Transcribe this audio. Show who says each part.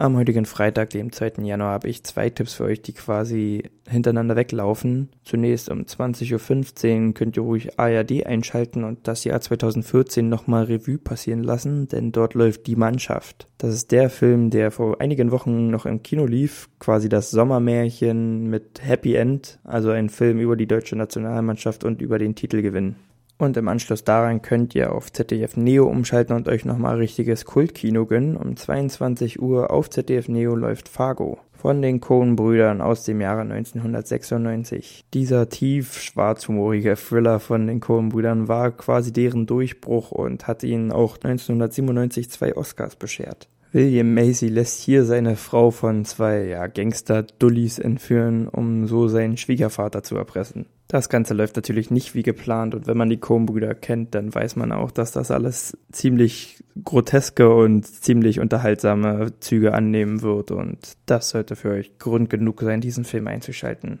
Speaker 1: Am heutigen Freitag, dem 2. Januar, habe ich zwei Tipps für euch, die quasi hintereinander weglaufen. Zunächst um 20.15 Uhr könnt ihr ruhig ARD einschalten und das Jahr 2014 nochmal Revue passieren lassen, denn dort läuft Die Mannschaft. Das ist der Film, der vor einigen Wochen noch im Kino lief, quasi das Sommermärchen mit Happy End, also ein Film über die deutsche Nationalmannschaft und über den Titelgewinn. Und im Anschluss daran könnt ihr auf ZDF Neo umschalten und euch nochmal richtiges Kultkino gönnen. Um 22 Uhr auf ZDF Neo läuft Fargo von den Coen-Brüdern aus dem Jahre 1996. Dieser tief schwarzhumorige Thriller von den Coen-Brüdern war quasi deren Durchbruch und hat ihnen auch 1997 zwei Oscars beschert. William Macy lässt hier seine Frau von zwei ja, Gangster-Dullis entführen, um so seinen Schwiegervater zu erpressen. Das Ganze läuft natürlich nicht wie geplant und wenn man die Coen-Brüder kennt, dann weiß man auch, dass das alles ziemlich groteske und ziemlich unterhaltsame Züge annehmen wird und das sollte für euch Grund genug sein, diesen Film einzuschalten.